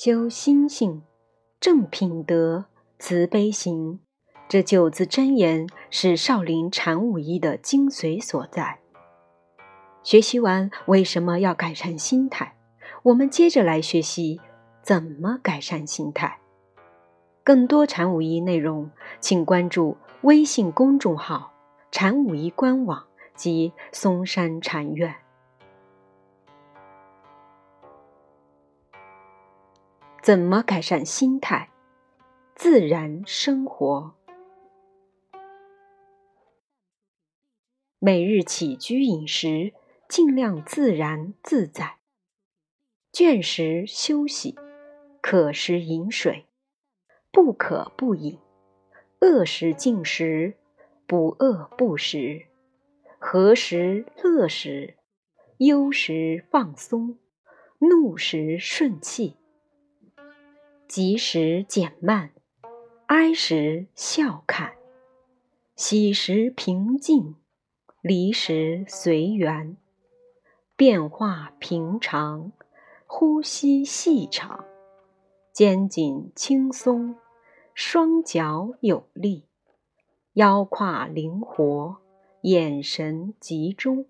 修心性、正品德、慈悲行，这九字真言是少林禅武医的精髓所在。学习完为什么要改善心态，我们接着来学习怎么改善心态。更多禅武医内容，请关注微信公众号“禅武医官网”及嵩山禅院。怎么改善心态？自然生活，每日起居饮食尽量自然自在。倦时休息，渴时饮水，不渴不饮；饿时进食，不饿不食；和时乐时，忧时放松，怒时顺气。急时减慢，哀时笑看，喜时平静，离时随缘，变化平常，呼吸细长，肩颈轻松，双脚有力，腰胯灵活，眼神集中，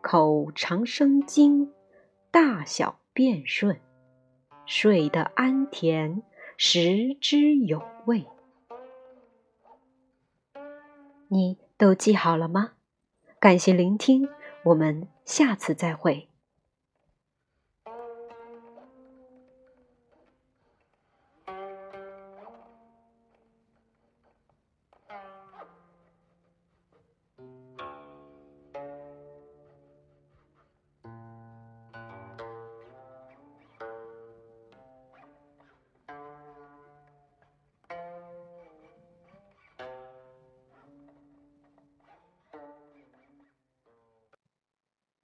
口长生津，大小便顺。睡得安甜，食之有味。你都记好了吗？感谢聆听，我们下次再会。